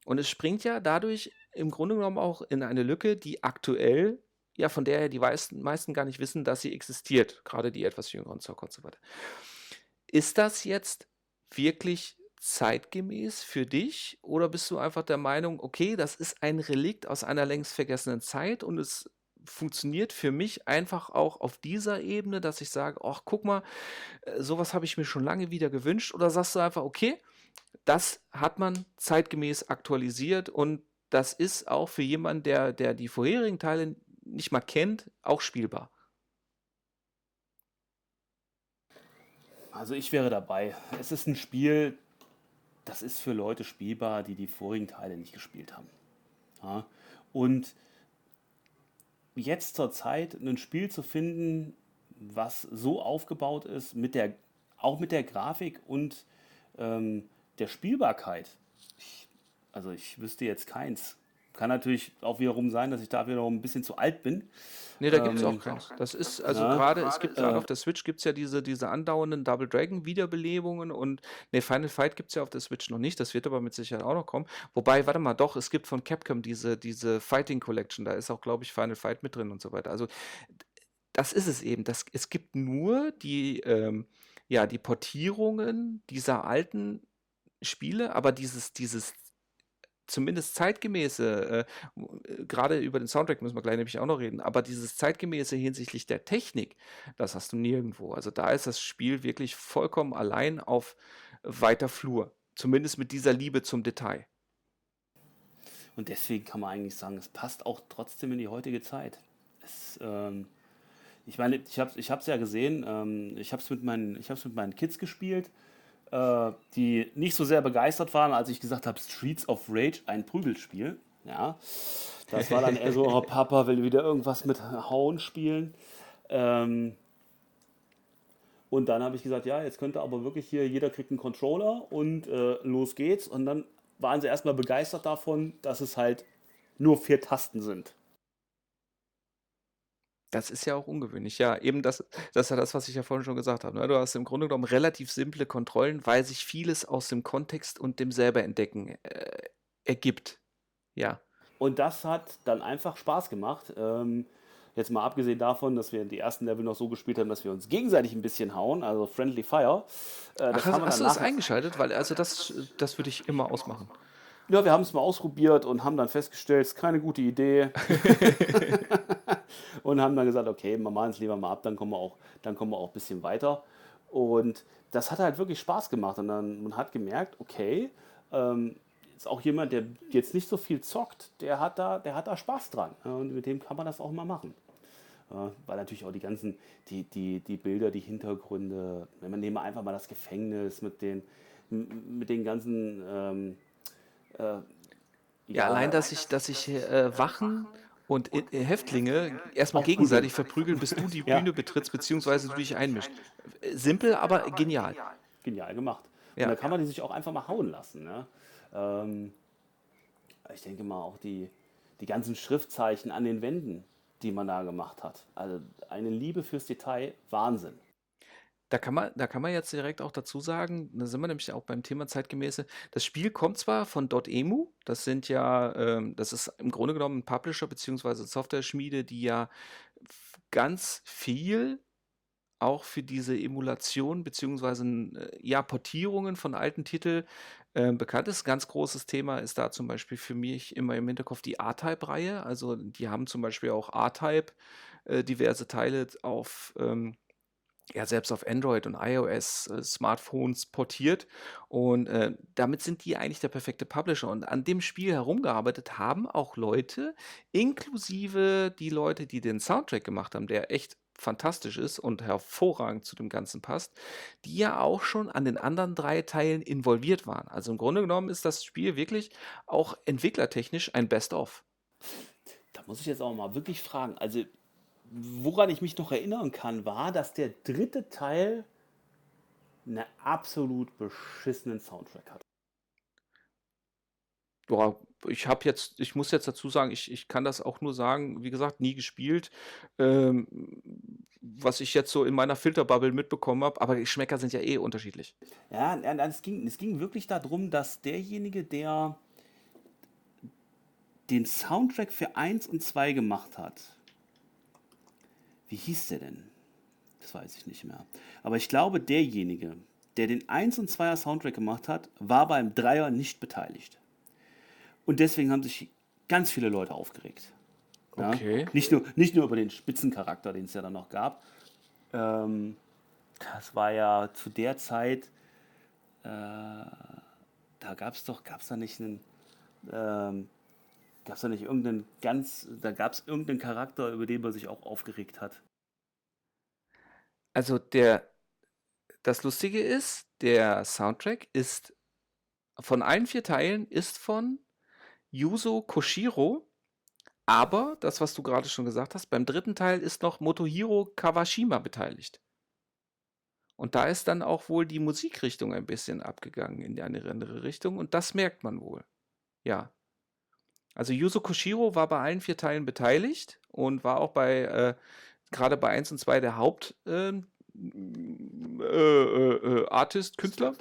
Und es springt ja dadurch im Grunde genommen auch in eine Lücke, die aktuell ja, von der ja die meisten meisten gar nicht wissen, dass sie existiert, Gerade die etwas jüngeren Zocker und so weiter. Ist das jetzt wirklich zeitgemäß für dich oder bist du einfach der Meinung: „Okay, das ist ein Relikt aus einer längst vergessenen Zeit und es funktioniert für mich einfach auch auf dieser Ebene, dass ich sage: „Ach, guck mal, äh, so habe ich mir schon lange wieder gewünscht.“ Oder sagst du einfach: „Okay, das hat man zeitgemäß aktualisiert und das ist auch für jemanden, der der die vorherigen Teile nicht mal kennt, auch spielbar?“ Also, ich wäre dabei. Es ist ein Spiel, das ist für Leute spielbar, die die vorigen Teile nicht gespielt haben. Ja, und jetzt zur Zeit ein Spiel zu finden, was so aufgebaut ist, mit der, auch mit der Grafik und ähm, der Spielbarkeit. Ich, also ich wüsste jetzt keins. Kann natürlich auch wiederum sein, dass ich da wiederum ein bisschen zu alt bin. Nee, da gibt es auch keins. Das ist, also ja, gerade, es gibt äh, auf der Switch gibt es ja diese, diese andauernden Double Dragon Wiederbelebungen und ne, Final Fight gibt es ja auf der Switch noch nicht, das wird aber mit Sicherheit auch noch kommen. Wobei, warte mal, doch, es gibt von Capcom diese, diese Fighting Collection, da ist auch, glaube ich, Final Fight mit drin und so weiter. Also das ist es eben. Das, es gibt nur die, ähm, ja, die Portierungen dieser alten Spiele, aber dieses, dieses zumindest zeitgemäße, äh, äh, gerade über den Soundtrack müssen wir gleich nämlich auch noch reden, aber dieses zeitgemäße hinsichtlich der Technik, das hast du nirgendwo. Also da ist das Spiel wirklich vollkommen allein auf weiter Flur. Zumindest mit dieser Liebe zum Detail. Und deswegen kann man eigentlich sagen, es passt auch trotzdem in die heutige Zeit. Es, ähm, ich meine, ich habe es ich ja gesehen, ähm, ich habe es mit, mit meinen Kids gespielt äh, die nicht so sehr begeistert waren, als ich gesagt habe, Streets of Rage, ein Prügelspiel. Ja, das war dann eher so, oh, Papa will wieder irgendwas mit Hauen spielen. Ähm, und dann habe ich gesagt, ja, jetzt könnte aber wirklich hier, jeder kriegt einen Controller und äh, los geht's. Und dann waren sie erstmal begeistert davon, dass es halt nur vier Tasten sind. Das ist ja auch ungewöhnlich. Ja, eben das das ist ja das, was ich ja vorhin schon gesagt habe, ne? Du hast im Grunde genommen relativ simple Kontrollen, weil sich vieles aus dem Kontext und dem Selberentdecken, äh, ergibt. Ja. Und das hat dann einfach Spaß gemacht. Ähm, jetzt mal abgesehen davon, dass wir die ersten Level noch so gespielt haben, dass wir uns gegenseitig ein bisschen hauen, also Friendly Fire. Äh, Ach, hast, hast du das eingeschaltet? Weil also das das würde ich immer ausmachen. Ja, wir haben es mal ausprobiert und haben dann festgestellt, es ist keine gute Idee. [LAUGHS] [LAUGHS] und haben dann gesagt, okay, wir machen es lieber mal ab, dann kommen wir auch, dann kommen wir auch ein bisschen weiter. Und das hat halt wirklich Spaß gemacht. Und dann man hat gemerkt, okay, ähm, ist auch jemand, der jetzt nicht so viel zockt, der hat da, der hat da Spaß dran. Und mit dem kann man das auch mal machen. Weil natürlich auch die ganzen, die, die, die Bilder, die Hintergründe, wenn man nehmen einfach mal das Gefängnis mit den, mit den ganzen ähm, äh, ja, ja, allein, dass ich, dass ich äh, Wachen und äh, Häftlinge erstmal gegenseitig verprügeln, bis du die Bühne betrittst, beziehungsweise du dich einmischst. Simpel, aber genial. Genial gemacht. Ja. Und da kann man die sich auch einfach mal hauen lassen. Ne? Ähm, ich denke mal auch die, die ganzen Schriftzeichen an den Wänden, die man da gemacht hat. Also eine Liebe fürs Detail, Wahnsinn. Da kann man da kann man jetzt direkt auch dazu sagen, da sind wir nämlich auch beim Thema zeitgemäße das Spiel kommt zwar von .emu, das sind ja ähm, das ist im Grunde genommen ein Publisher beziehungsweise Software-Schmiede, die ja ganz viel auch für diese Emulation beziehungsweise äh, ja, Portierungen von alten Titeln äh, bekannt ist. Ganz großes Thema ist da zum Beispiel für mich immer im Hinterkopf die R-Type-Reihe. Also die haben zum Beispiel auch R-Type äh, diverse Teile auf ähm, ja, selbst auf Android und iOS äh, Smartphones portiert und äh, damit sind die eigentlich der perfekte Publisher und an dem Spiel herumgearbeitet haben auch Leute, inklusive die Leute, die den Soundtrack gemacht haben, der echt fantastisch ist und hervorragend zu dem Ganzen passt, die ja auch schon an den anderen drei Teilen involviert waren. Also im Grunde genommen ist das Spiel wirklich auch entwicklertechnisch ein Best-of. Da muss ich jetzt auch mal wirklich fragen. Also woran ich mich noch erinnern kann, war, dass der dritte Teil einen absolut beschissenen Soundtrack hat. Ja, ich habe jetzt, ich muss jetzt dazu sagen, ich, ich kann das auch nur sagen, wie gesagt, nie gespielt. Ähm, was ich jetzt so in meiner Filterbubble mitbekommen habe, aber Geschmäcker sind ja eh unterschiedlich. Ja, es ging, es ging wirklich darum, dass derjenige, der den Soundtrack für 1 und 2 gemacht hat, wie hieß der denn? Das weiß ich nicht mehr. Aber ich glaube, derjenige, der den 1 und 2er Soundtrack gemacht hat, war beim 3er nicht beteiligt. Und deswegen haben sich ganz viele Leute aufgeregt. Ja? Okay. Nicht, nur, nicht nur über den Spitzencharakter, den es ja dann noch gab. Ähm, das war ja zu der Zeit, äh, da gab es doch, gab es da nicht einen, ähm, Gab es da nicht irgendeinen ganz, da gab es irgendeinen Charakter, über den man sich auch aufgeregt hat? Also der, das Lustige ist, der Soundtrack ist von allen vier Teilen ist von Yuzo Koshiro, aber das, was du gerade schon gesagt hast, beim dritten Teil ist noch Motohiro Kawashima beteiligt. Und da ist dann auch wohl die Musikrichtung ein bisschen abgegangen in eine andere Richtung und das merkt man wohl. Ja. Also Yuzo Koshiro war bei allen vier Teilen beteiligt und war auch bei, äh, gerade bei 1 und 2 der Haupt ähm, äh, äh, Artist, Künstler.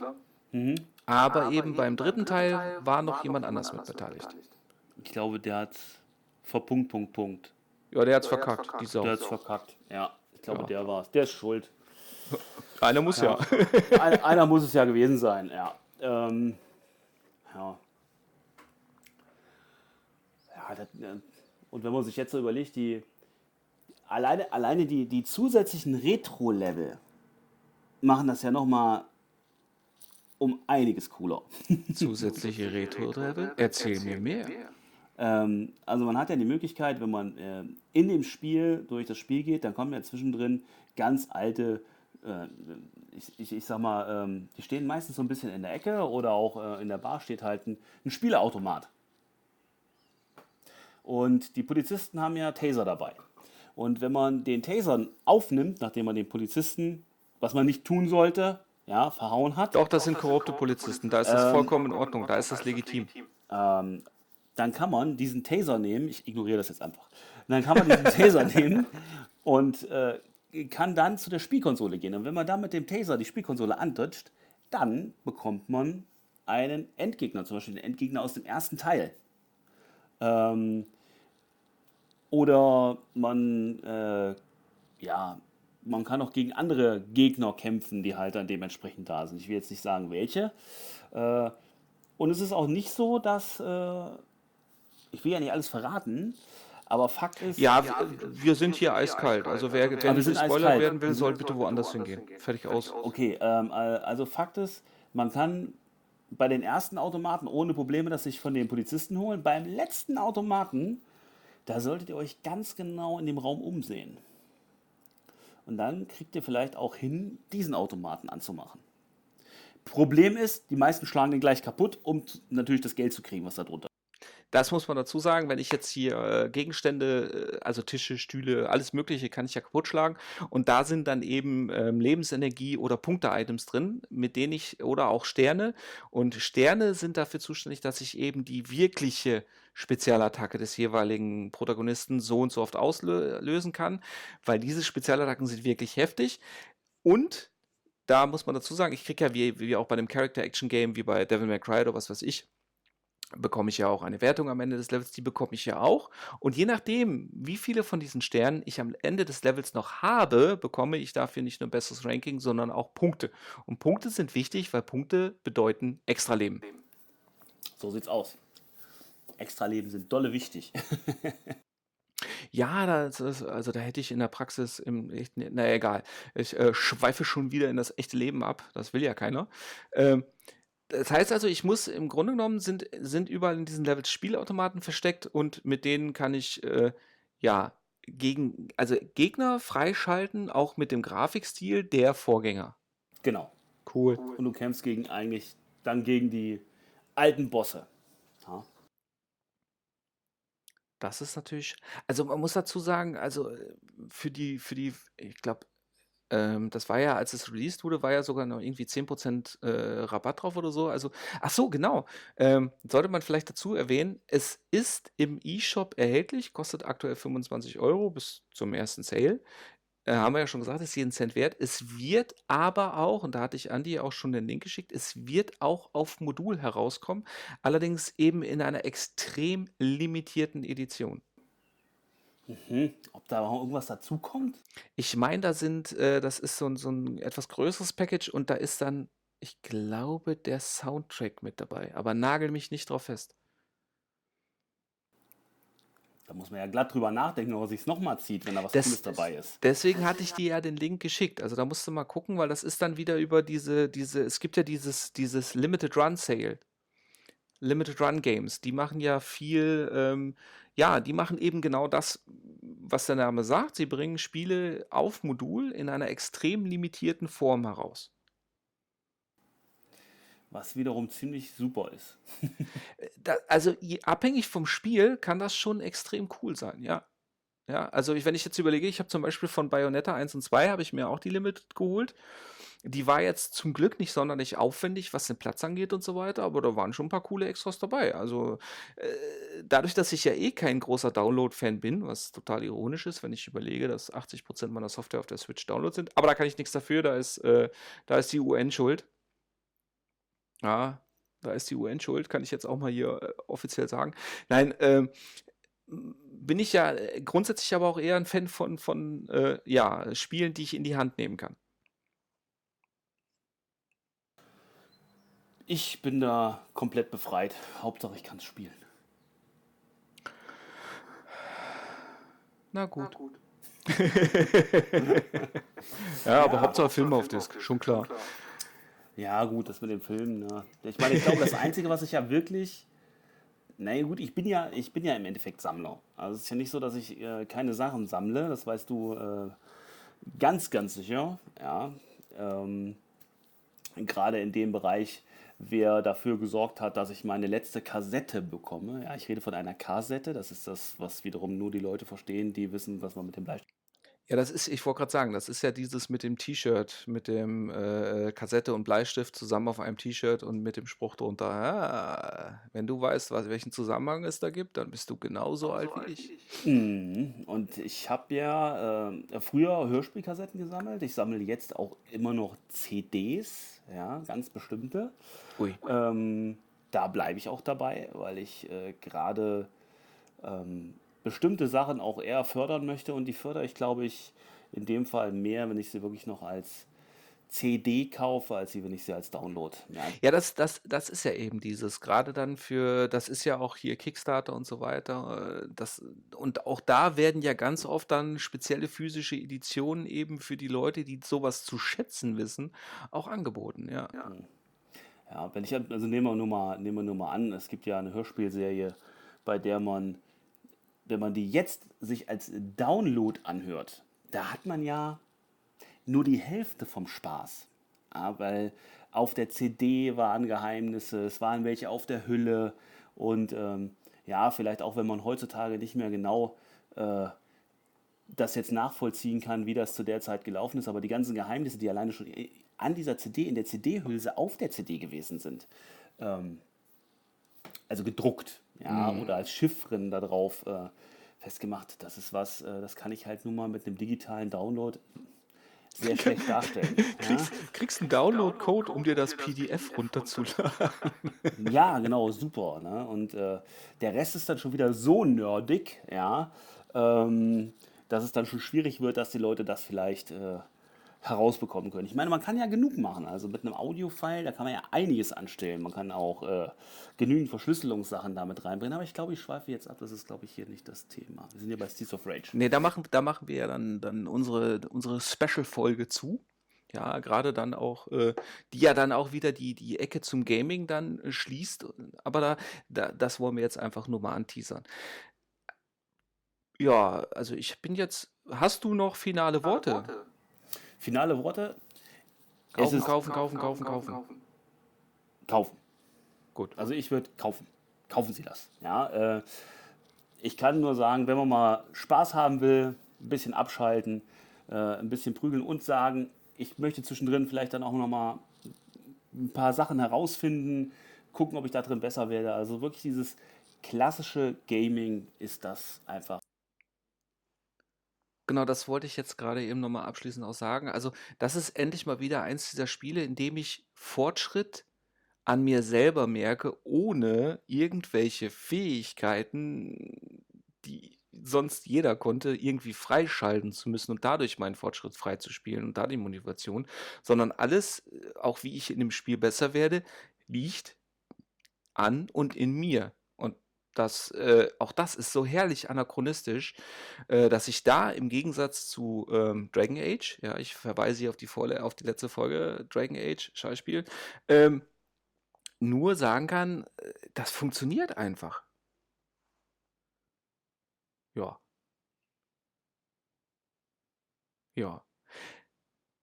Mhm. Aber, Aber, eben beim dritten Teil, Teil war noch jemand anders mit beteiligt. Ich glaube, der hat vor Punkt, Punkt, Punkt. Ja, der hat's verkackt, verkackt. Die Sau. Der hat's verkackt, ja. Ich glaube, ja. der war's. Der ist schuld. [LAUGHS] Einer muss ja. ja. Einer, einer muss es ja gewesen sein, ja. Ähm, ja. Das, und wenn man sich jetzt so überlegt, die alleine, alleine die, die zusätzlichen Retro-Level machen das ja nochmal um einiges cooler. [LAUGHS] Zusätzliche Retro-Level? Erzähl mir mehr. Ähm, also man hat ja die Möglichkeit, wenn man äh, in dem Spiel durch das Spiel geht, dann kommen ja zwischendrin ganz alte, äh, ich, ich, ich, sag mal, ähm, die stehen meistens so ein bisschen in der Ecke oder auch äh, in der Bar steht halt ein, ein Spieleautomat. Und die Polizisten haben ja Taser dabei. Und wenn man den Taser aufnimmt, nachdem man den Polizisten, was man nicht tun sollte, ja, verhauen hat. Doch, das sind korrupte Polizisten, da ist das ähm, vollkommen in Ordnung, da ist das legitim. Ähm, dann kann man diesen Taser nehmen, ich ignoriere das jetzt einfach, dann kann man diesen [LAUGHS] Taser nehmen und äh, kann dann zu der Spielkonsole gehen. Und wenn man dann mit dem Taser die Spielkonsole antutscht, dann bekommt man einen Endgegner, zum Beispiel den Endgegner aus dem ersten Teil. Ähm, oder man, äh, ja, man kann auch gegen andere Gegner kämpfen, die halt dann dementsprechend da sind. Ich will jetzt nicht sagen, welche. Äh, und es ist auch nicht so, dass, äh, ich will ja nicht alles verraten, aber Fakt ist. Ja, ja wir sind hier eiskalt. Also wer, wer nicht Spoiler werden will, soll bitte woanders hingehen. Fertig aus. Okay, ähm, also Fakt ist, man kann bei den ersten Automaten ohne Probleme das sich von den Polizisten holen. Beim letzten Automaten da solltet ihr euch ganz genau in dem Raum umsehen. Und dann kriegt ihr vielleicht auch hin, diesen Automaten anzumachen. Problem ist, die meisten schlagen den gleich kaputt, um natürlich das Geld zu kriegen, was da drunter das muss man dazu sagen, wenn ich jetzt hier äh, Gegenstände, äh, also Tische, Stühle, alles Mögliche kann ich ja kaputt schlagen. Und da sind dann eben ähm, Lebensenergie oder Punkte-Items drin, mit denen ich, oder auch Sterne. Und Sterne sind dafür zuständig, dass ich eben die wirkliche Spezialattacke des jeweiligen Protagonisten so und so oft auslösen kann, weil diese Spezialattacken sind wirklich heftig. Und da muss man dazu sagen, ich kriege ja wie, wie auch bei einem Character-Action-Game, wie bei Devil May Cry oder was weiß ich, bekomme ich ja auch eine Wertung am Ende des Levels, die bekomme ich ja auch. Und je nachdem, wie viele von diesen Sternen ich am Ende des Levels noch habe, bekomme ich dafür nicht nur ein besseres Ranking, sondern auch Punkte. Und Punkte sind wichtig, weil Punkte bedeuten Extraleben. So sieht's aus. Extraleben sind dolle wichtig. [LAUGHS] Ja, das ist, also da hätte ich in der Praxis im echten, naja, egal. Ich äh, schweife schon wieder in das echte Leben ab. Das will ja keiner. Ähm, das heißt also, ich muss im Grunde genommen sind, sind überall in diesen Levels Spielautomaten versteckt und mit denen kann ich äh, ja gegen, also Gegner freischalten, auch mit dem Grafikstil der Vorgänger. Genau. Cool. Und du kämpfst gegen eigentlich dann gegen die alten Bosse. Ja. Das ist natürlich, also man muss dazu sagen, also äh, für die, für die, ich glaube, ähm, das war ja, als es released wurde, war ja sogar noch irgendwie 10% äh, Rabatt drauf oder so. Also, ach so, genau. Ähm, sollte man vielleicht dazu erwähnen, es ist im E-Shop erhältlich, kostet aktuell 25 Euro bis zum ersten Sale. Äh, haben wir ja schon gesagt, ist jeden Cent wert. Es wird aber auch, und da hatte ich Andi auch schon den Link geschickt, es wird auch auf Modul herauskommen, allerdings eben in einer extrem limitierten Edition. Mhm. Ob da auch irgendwas dazukommt? Ich meine, da sind, äh, das ist so ein, so ein etwas größeres Package und da ist dann, ich glaube, der Soundtrack mit dabei. Aber nagel mich nicht drauf fest. Da muss man ja glatt drüber nachdenken, ob er sich nochmal zieht, wenn da was Das, Cooles dabei ist. deswegen hatte ich dir ja den Link geschickt. Also da musst du mal gucken, weil das ist dann wieder über diese, diese, es gibt ja dieses, dieses Limited Run Sale. Limited Run Games, die machen ja viel, ähm, ja, die machen eben genau das, was der Name sagt. Sie bringen Spiele auf Modul in einer extrem limitierten Form heraus. Was wiederum ziemlich super ist. Da, also abhängig vom Spiel kann das schon extrem cool sein, ja. Ja, also ich, wenn ich jetzt überlege, ich habe zum Beispiel von Bayonetta 1 und 2 habe ich mir auch die Limited geholt. Die war jetzt zum Glück nicht sonderlich aufwendig, was den Platz angeht und so weiter, aber da waren schon ein paar coole Extras dabei. Also äh, dadurch, dass ich ja eh kein großer Download-Fan bin, was total ironisch ist, wenn ich überlege, dass 80% meiner Software auf der Switch Download sind, aber da kann ich nichts dafür, da ist, äh, da ist die UN schuld. Ja, da ist die UN schuld, kann ich jetzt auch mal hier äh, offiziell sagen. Nein, ähm, bin ich ja äh, grundsätzlich aber auch eher ein Fan von, von äh, ja, Spielen, die ich in die Hand nehmen kann. Ich bin da komplett befreit. Hauptsache, ich kann es spielen. Na gut. [LAUGHS] ja, aber Hauptsache Filme auf Disk, schon klar. Ja, gut, das mit dem Film. Ne? Ich meine, ich glaube, das Einzige, was ich ja wirklich. Naja, gut, ich bin ja, ich bin ja im Endeffekt Sammler. Also es ist ja nicht so, dass ich äh, keine Sachen sammle. Das weißt du äh, ganz, ganz sicher. Ja. Ähm, Gerade in dem Bereich, wer dafür gesorgt hat, dass ich meine letzte Kassette bekomme. Ja, ich rede von einer Kassette. Das ist das, was wiederum nur die Leute verstehen, die wissen, was man mit dem Bleistift Ja, das ist, ich wollte gerade sagen, das ist ja dieses mit dem T-Shirt, mit dem äh, Kassette und Bleistift zusammen auf einem T-Shirt und mit dem Spruch drunter. Ah, wenn du weißt, was, welchen Zusammenhang es da gibt, dann bist du genauso alt wie ich. Mhm. Und ich habe ja äh, früher Hörspielkassetten gesammelt. Ich sammle jetzt auch immer noch CDs, ja, ganz bestimmte. Ui. Ähm, da bleibe ich auch dabei, weil ich äh, gerade ähm, bestimmte Sachen auch eher fördern möchte. Und die fördere ich, glaube ich, in dem Fall mehr, wenn ich sie wirklich noch als CD kaufe, als wenn ich sie als Download. Ja, Ja, das, das, das ist ja eben dieses, gerade dann für, das ist ja auch hier Kickstarter und so weiter. äh, Das, und auch da werden ja ganz oft dann spezielle physische Editionen eben für die Leute, die sowas zu schätzen wissen, auch angeboten, ja. Ja, wenn ich, also nehmen wir nur mal, nehmen wir nur mal an, es gibt ja eine Hörspielserie, bei der man, wenn man die jetzt sich als Download anhört, da hat man ja nur die Hälfte vom Spaß. Ja, weil auf der CD waren Geheimnisse, es waren welche auf der Hülle und ähm, ja, vielleicht auch wenn man heutzutage nicht mehr genau äh, das jetzt nachvollziehen kann, wie das zu der Zeit gelaufen ist, aber die ganzen Geheimnisse, die alleine schon an dieser CD, in der CD-Hülse auf der CD gewesen sind, ähm, also gedruckt, ja, oder als Chiffren da drauf äh, festgemacht, das ist was, äh, das kann ich halt nur mal mit einem digitalen Download sehr [LAUGHS] schlecht darstellen. Ja? Kriegst, kriegst einen Download-Code, um dir das PDF runterzuladen. Ja, genau, super. Ne? Und äh, der Rest ist dann schon wieder so nerdig, ja, ähm, dass es dann schon schwierig wird, dass die Leute das vielleicht äh, herausbekommen können. Ich meine, man kann ja genug machen. Also mit einem Audio-File, da kann man ja einiges anstellen. Man kann auch äh, genügend Verschlüsselungssachen damit reinbringen. Aber ich glaube, ich schweife jetzt ab. Das ist, glaube ich, hier nicht das Thema. Wir sind ja bei Steeds of Rage. Nee, da machen, da machen wir ja dann, dann unsere, unsere Special-Folge zu. Ja, gerade dann auch, äh, die ja dann auch wieder die, die Ecke zum Gaming dann äh, schließt. Aber da, da, das wollen wir jetzt einfach nur mal anteasern. Ja, also ich bin jetzt. Hast du noch finale Worte? Finale Worte. Es Kaufen, kaufen, kaufen, kaufen, kaufen. kaufen. Gut, also ich würde kaufen. Kaufen Sie das. Ja, äh, ich kann nur sagen, wenn man mal Spaß haben will, ein bisschen abschalten, äh, ein bisschen prügeln und sagen, ich möchte zwischendrin vielleicht dann auch noch mal ein paar Sachen herausfinden, gucken, ob ich da drin besser werde. Also wirklich dieses klassische Gaming ist das einfach. Genau, das wollte ich jetzt gerade eben nochmal abschließend auch sagen. Also, das ist endlich mal wieder eins dieser Spiele, in dem ich Fortschritt an mir selber merke, ohne irgendwelche Fähigkeiten, die sonst jeder konnte, irgendwie freischalten zu müssen und dadurch meinen Fortschritt freizuspielen und da die Motivation, sondern alles, äh, auch wie ich in dem Spiel besser werde, liegt an und in mir. Das, äh, auch das ist so herrlich anachronistisch, äh, dass ich da im Gegensatz zu ähm, Dragon Age, ja, ich verweise hier auf die, Vorle auf die letzte Folge Dragon Age, Schauspiel, ähm, nur sagen kann, äh, das funktioniert einfach. Ja. Ja.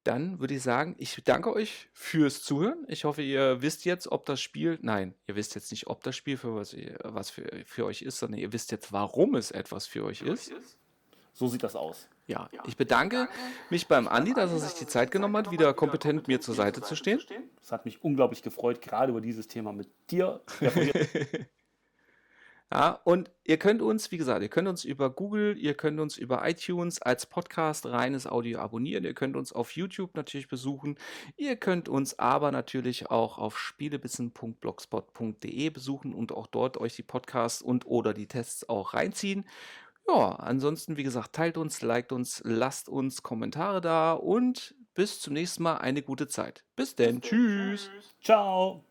Dann würde ich sagen, ich danke euch fürs Zuhören. Ich hoffe, ihr wisst jetzt, ob das Spiel, nein, ihr wisst jetzt nicht, ob das Spiel für was, ihr- was für, für euch ist, sondern ihr wisst jetzt, warum es etwas für euch ist. So sieht das aus. Ja, ich bedanke mich beim Andi, dass er sich die Zeit genommen hat, wieder kompetent mir zur Seite zu stehen. Es hat mich unglaublich gefreut, gerade über dieses Thema mit dir [LAUGHS] Ja, und ihr könnt uns, wie gesagt, ihr könnt uns über Google, ihr könnt uns über iTunes als Podcast reines Audio abonnieren, ihr könnt uns auf YouTube natürlich besuchen, ihr könnt uns aber natürlich auch auf spielebissen.blogspot.de besuchen und auch dort euch die Podcasts und oder die Tests auch reinziehen. Ja, ansonsten, wie gesagt, teilt uns, liked uns, lasst uns Kommentare da und bis zum nächsten Mal eine gute Zeit. Bis denn, tschüss. Ciao.